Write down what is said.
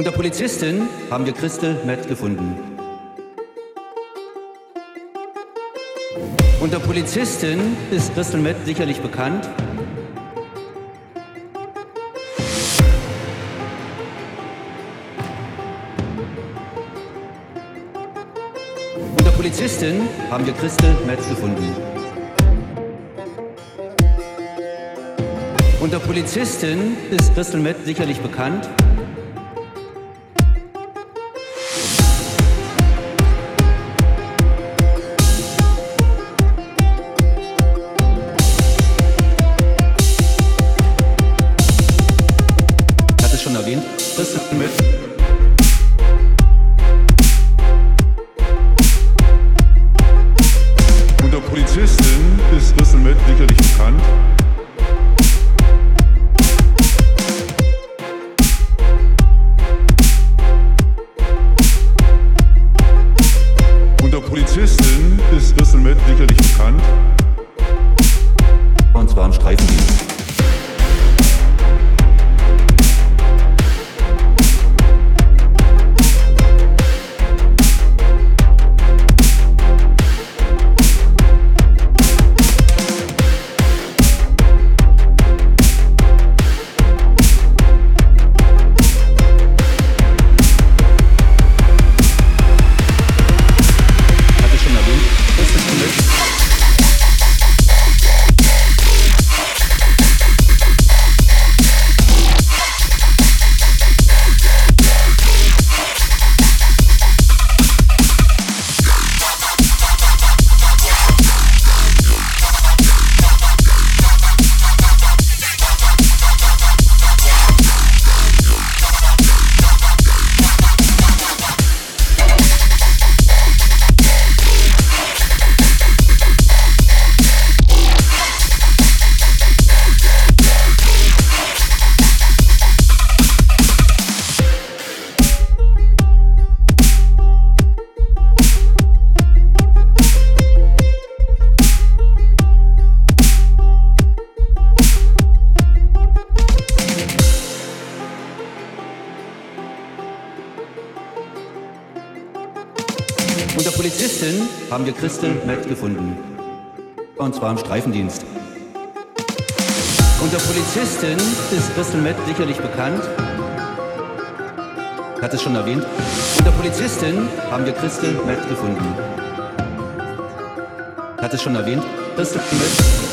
Unter Polizistin haben wir Christel Matt gefunden. Unter Polizistin ist Christel Matt sicherlich bekannt. Unter Polizistin haben wir Christel Metz gefunden. Unter Polizistin ist Christel Metz sicherlich bekannt. Christel Unter Polizistin haben wir Christel Matt gefunden. Und zwar im Streifendienst. Unter Polizistin ist Christel Matt sicherlich bekannt. Hat es schon erwähnt. Unter Polizistin haben wir Christel Matt gefunden. Hat es schon erwähnt. Christel Matt.